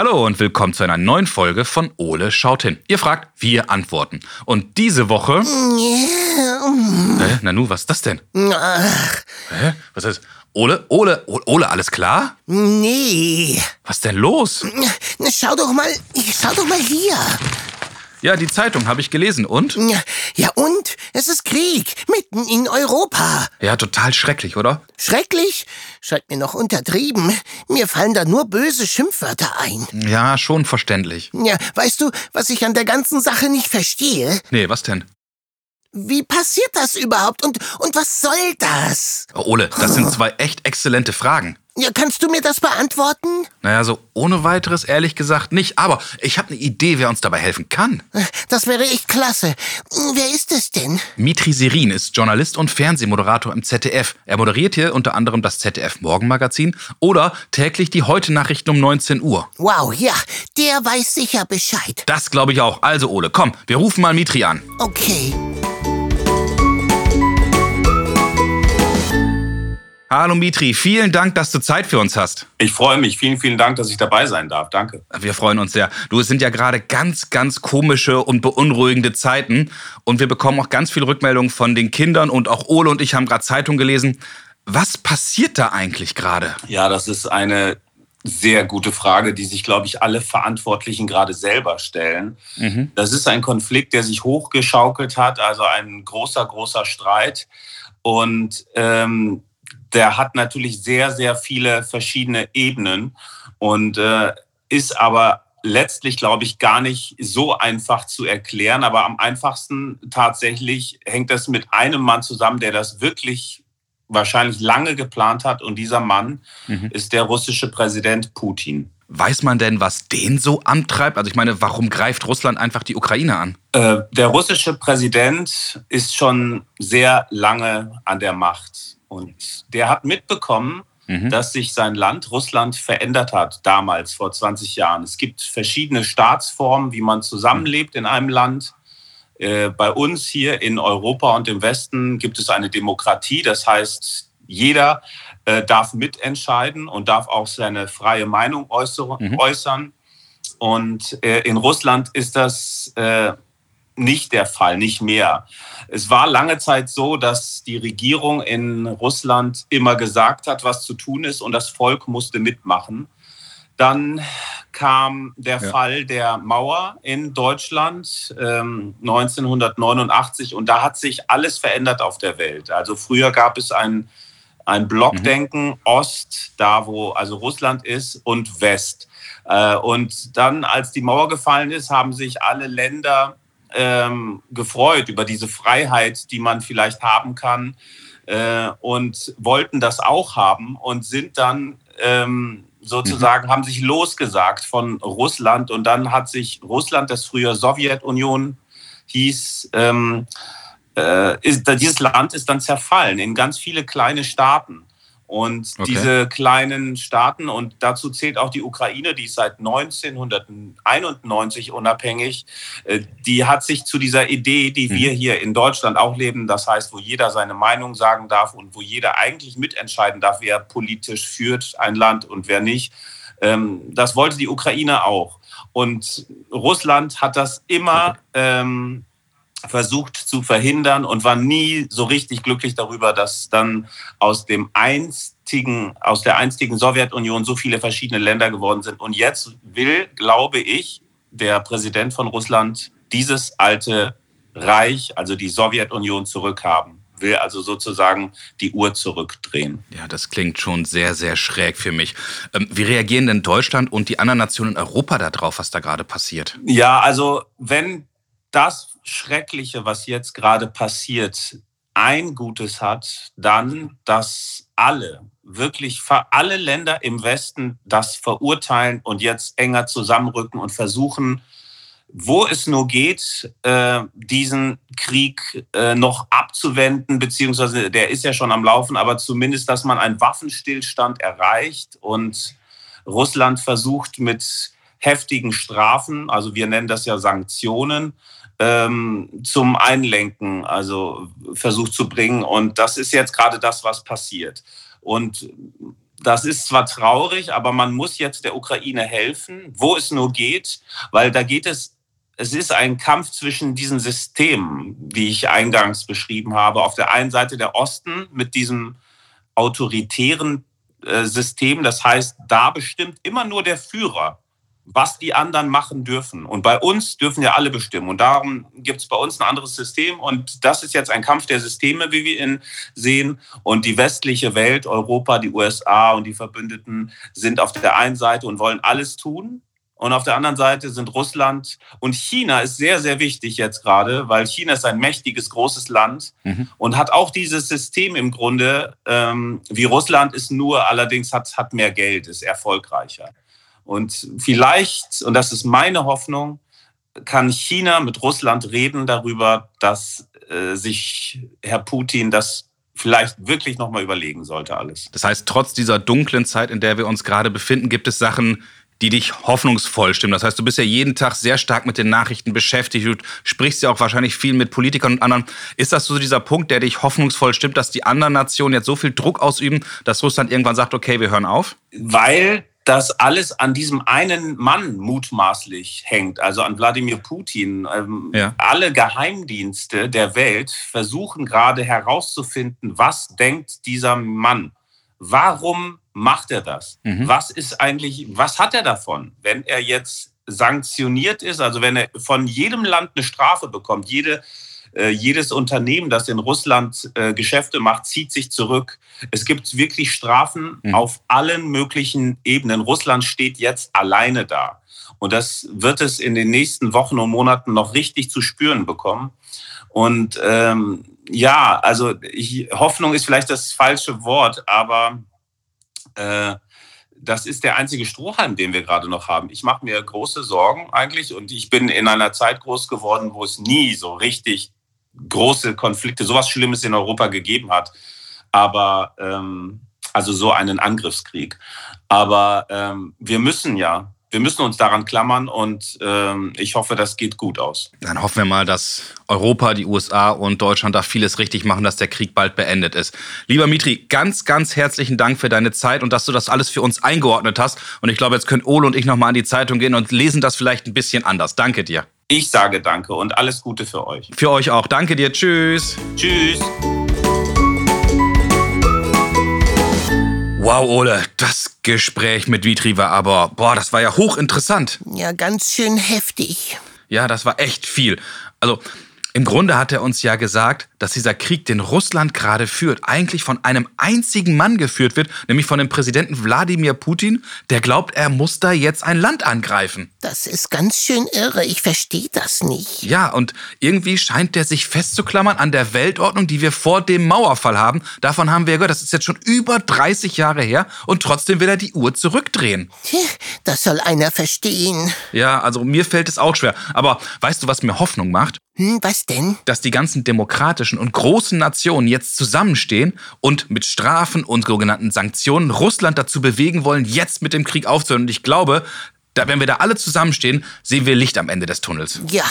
Hallo und willkommen zu einer neuen Folge von Ole schaut hin. Ihr fragt, wir antworten. Und diese Woche. Hä? Nanu, was ist das denn? Hä? Was ist. Ole, Ole, Ole, alles klar? Nee. Was denn los? Schau doch mal, schau doch mal hier. Ja, die Zeitung habe ich gelesen. Und? Ja, und? Es ist Krieg. Mitten in Europa. Ja, total schrecklich, oder? Schrecklich? Scheint mir noch untertrieben. Mir fallen da nur böse Schimpfwörter ein. Ja, schon verständlich. Ja, weißt du, was ich an der ganzen Sache nicht verstehe? Nee, was denn? Wie passiert das überhaupt und, und was soll das? Oh, Ole, das sind zwei echt exzellente Fragen. Ja, kannst du mir das beantworten? Naja, so ohne weiteres ehrlich gesagt nicht. Aber ich habe eine Idee, wer uns dabei helfen kann. Das wäre echt klasse. Wer ist es denn? Mitri Serin ist Journalist und Fernsehmoderator im ZDF. Er moderiert hier unter anderem das ZDF Morgenmagazin oder täglich die Heute-Nachrichten um 19 Uhr. Wow, ja, der weiß sicher Bescheid. Das glaube ich auch. Also, Ole, komm, wir rufen mal Mitri an. Okay. Hallo Mitri, vielen Dank, dass du Zeit für uns hast. Ich freue mich. Vielen, vielen Dank, dass ich dabei sein darf. Danke. Wir freuen uns sehr. Du, es sind ja gerade ganz, ganz komische und beunruhigende Zeiten. Und wir bekommen auch ganz viele Rückmeldungen von den Kindern. Und auch Ole und ich haben gerade Zeitung gelesen. Was passiert da eigentlich gerade? Ja, das ist eine sehr gute Frage, die sich, glaube ich, alle Verantwortlichen gerade selber stellen. Mhm. Das ist ein Konflikt, der sich hochgeschaukelt hat, also ein großer, großer Streit. Und ähm, der hat natürlich sehr, sehr viele verschiedene Ebenen und äh, ist aber letztlich, glaube ich, gar nicht so einfach zu erklären. Aber am einfachsten tatsächlich hängt das mit einem Mann zusammen, der das wirklich wahrscheinlich lange geplant hat. Und dieser Mann mhm. ist der russische Präsident Putin. Weiß man denn, was den so antreibt? Also ich meine, warum greift Russland einfach die Ukraine an? Äh, der russische Präsident ist schon sehr lange an der Macht. Und der hat mitbekommen, mhm. dass sich sein Land, Russland, verändert hat damals, vor 20 Jahren. Es gibt verschiedene Staatsformen, wie man zusammenlebt in einem Land. Äh, bei uns hier in Europa und im Westen gibt es eine Demokratie. Das heißt, jeder äh, darf mitentscheiden und darf auch seine freie Meinung mhm. äußern. Und äh, in Russland ist das nicht der Fall, nicht mehr. Es war lange Zeit so, dass die Regierung in Russland immer gesagt hat, was zu tun ist und das Volk musste mitmachen. Dann kam der ja. Fall der Mauer in Deutschland ähm, 1989 und da hat sich alles verändert auf der Welt. Also früher gab es ein, ein Blockdenken, mhm. Ost, da wo also Russland ist, und West. Äh, und dann, als die Mauer gefallen ist, haben sich alle Länder ähm, gefreut über diese Freiheit, die man vielleicht haben kann äh, und wollten das auch haben und sind dann ähm, sozusagen, mhm. haben sich losgesagt von Russland und dann hat sich Russland, das früher Sowjetunion hieß, ähm, äh, ist, dieses Land ist dann zerfallen in ganz viele kleine Staaten. Und okay. diese kleinen Staaten, und dazu zählt auch die Ukraine, die ist seit 1991 unabhängig, äh, die hat sich zu dieser Idee, die mhm. wir hier in Deutschland auch leben, das heißt, wo jeder seine Meinung sagen darf und wo jeder eigentlich mitentscheiden darf, wer politisch führt ein Land und wer nicht, ähm, das wollte die Ukraine auch. Und Russland hat das immer ähm, versucht zu verhindern und war nie so richtig glücklich darüber, dass dann aus dem einstigen, aus der einstigen Sowjetunion so viele verschiedene Länder geworden sind. Und jetzt will, glaube ich, der Präsident von Russland dieses alte Reich, also die Sowjetunion, zurückhaben will also sozusagen die Uhr zurückdrehen. Ja, das klingt schon sehr, sehr schräg für mich. Ähm, wie reagieren denn Deutschland und die anderen Nationen in Europa darauf, was da gerade passiert? Ja, also wenn das Schreckliche, was jetzt gerade passiert, ein Gutes hat, dann, dass alle, wirklich alle Länder im Westen das verurteilen und jetzt enger zusammenrücken und versuchen, wo es nur geht, äh, diesen Krieg äh, noch abzuwenden, beziehungsweise der ist ja schon am Laufen, aber zumindest, dass man einen Waffenstillstand erreicht und Russland versucht mit heftigen Strafen, also wir nennen das ja Sanktionen, ähm, zum Einlenken, also versucht zu bringen. Und das ist jetzt gerade das, was passiert. Und das ist zwar traurig, aber man muss jetzt der Ukraine helfen, wo es nur geht, weil da geht es, es ist ein Kampf zwischen diesen Systemen, wie ich eingangs beschrieben habe. Auf der einen Seite der Osten mit diesem autoritären äh, System, das heißt, da bestimmt immer nur der Führer was die anderen machen dürfen. Und bei uns dürfen ja alle bestimmen. Und darum gibt es bei uns ein anderes System. Und das ist jetzt ein Kampf der Systeme, wie wir ihn sehen. Und die westliche Welt, Europa, die USA und die Verbündeten sind auf der einen Seite und wollen alles tun. Und auf der anderen Seite sind Russland und China ist sehr, sehr wichtig jetzt gerade, weil China ist ein mächtiges, großes Land mhm. und hat auch dieses System im Grunde, ähm, wie Russland ist nur, allerdings hat, hat mehr Geld, ist erfolgreicher. Und vielleicht, und das ist meine Hoffnung, kann China mit Russland reden darüber, dass äh, sich Herr Putin das vielleicht wirklich nochmal überlegen sollte alles. Das heißt, trotz dieser dunklen Zeit, in der wir uns gerade befinden, gibt es Sachen, die dich hoffnungsvoll stimmen. Das heißt, du bist ja jeden Tag sehr stark mit den Nachrichten beschäftigt. Du sprichst ja auch wahrscheinlich viel mit Politikern und anderen. Ist das so dieser Punkt, der dich hoffnungsvoll stimmt, dass die anderen Nationen jetzt so viel Druck ausüben, dass Russland irgendwann sagt, okay, wir hören auf? Weil das alles an diesem einen Mann mutmaßlich hängt, also an Wladimir Putin. Ähm, ja. Alle Geheimdienste der Welt versuchen gerade herauszufinden, was denkt dieser Mann? Warum macht er das? Mhm. Was ist eigentlich, was hat er davon, wenn er jetzt sanktioniert ist, also wenn er von jedem Land eine Strafe bekommt, jede äh, jedes Unternehmen, das in Russland äh, Geschäfte macht, zieht sich zurück. Es gibt wirklich Strafen mhm. auf allen möglichen Ebenen. Russland steht jetzt alleine da. Und das wird es in den nächsten Wochen und Monaten noch richtig zu spüren bekommen. Und ähm, ja, also ich, Hoffnung ist vielleicht das falsche Wort, aber äh, das ist der einzige Strohhalm, den wir gerade noch haben. Ich mache mir große Sorgen eigentlich und ich bin in einer Zeit groß geworden, wo es nie so richtig große Konflikte, sowas Schlimmes in Europa gegeben hat. Aber ähm, also so einen Angriffskrieg. Aber ähm, wir müssen ja, wir müssen uns daran klammern und ähm, ich hoffe, das geht gut aus. Dann hoffen wir mal, dass Europa, die USA und Deutschland da vieles richtig machen, dass der Krieg bald beendet ist. Lieber Mitri, ganz, ganz herzlichen Dank für deine Zeit und dass du das alles für uns eingeordnet hast. Und ich glaube, jetzt können Ole und ich nochmal an die Zeitung gehen und lesen das vielleicht ein bisschen anders. Danke dir. Ich sage danke und alles Gute für euch. Für euch auch. Danke dir. Tschüss. Tschüss. Wow, Ole, das Gespräch mit Vitri war aber, boah, das war ja hochinteressant. Ja, ganz schön heftig. Ja, das war echt viel. Also, im Grunde hat er uns ja gesagt, dass dieser Krieg, den Russland gerade führt, eigentlich von einem einzigen Mann geführt wird, nämlich von dem Präsidenten Wladimir Putin, der glaubt, er muss da jetzt ein Land angreifen. Das ist ganz schön irre, ich verstehe das nicht. Ja, und irgendwie scheint der sich festzuklammern an der Weltordnung, die wir vor dem Mauerfall haben. Davon haben wir gehört, das ist jetzt schon über 30 Jahre her und trotzdem will er die Uhr zurückdrehen. Das soll einer verstehen. Ja, also mir fällt es auch schwer. Aber weißt du, was mir Hoffnung macht? Hm, was denn? Dass die ganzen demokratischen und großen Nationen jetzt zusammenstehen und mit Strafen und sogenannten Sanktionen Russland dazu bewegen wollen, jetzt mit dem Krieg aufzuhören. Und ich glaube, da, wenn wir da alle zusammenstehen, sehen wir Licht am Ende des Tunnels. Ja,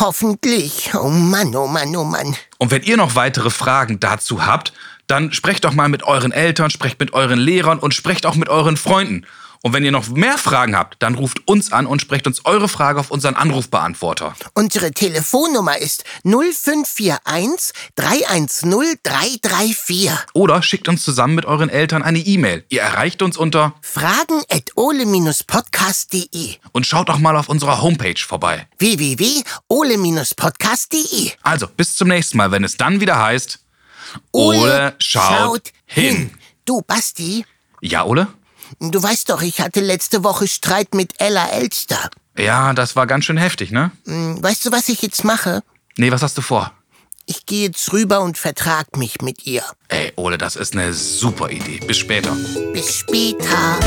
hoffentlich. Oh Mann, oh Mann, oh Mann. Und wenn ihr noch weitere Fragen dazu habt, dann sprecht doch mal mit euren Eltern, sprecht mit euren Lehrern und sprecht auch mit euren Freunden. Und wenn ihr noch mehr Fragen habt, dann ruft uns an und sprecht uns eure Frage auf unseren Anrufbeantworter. Unsere Telefonnummer ist 0541 310 334. Oder schickt uns zusammen mit euren Eltern eine E-Mail. Ihr erreicht uns unter fragen at ole-podcast.de. Und schaut auch mal auf unserer Homepage vorbei. www.ole-podcast.de. Also, bis zum nächsten Mal, wenn es dann wieder heißt Ole, Ole schaut, schaut hin. hin. Du, Basti. Ja, Ole? Du weißt doch, ich hatte letzte Woche Streit mit Ella Elster. Ja, das war ganz schön heftig, ne? Hm, weißt du, was ich jetzt mache? Nee, was hast du vor? Ich gehe jetzt rüber und vertrag mich mit ihr. Ey, Ole, das ist eine super Idee. Bis später. Bis später.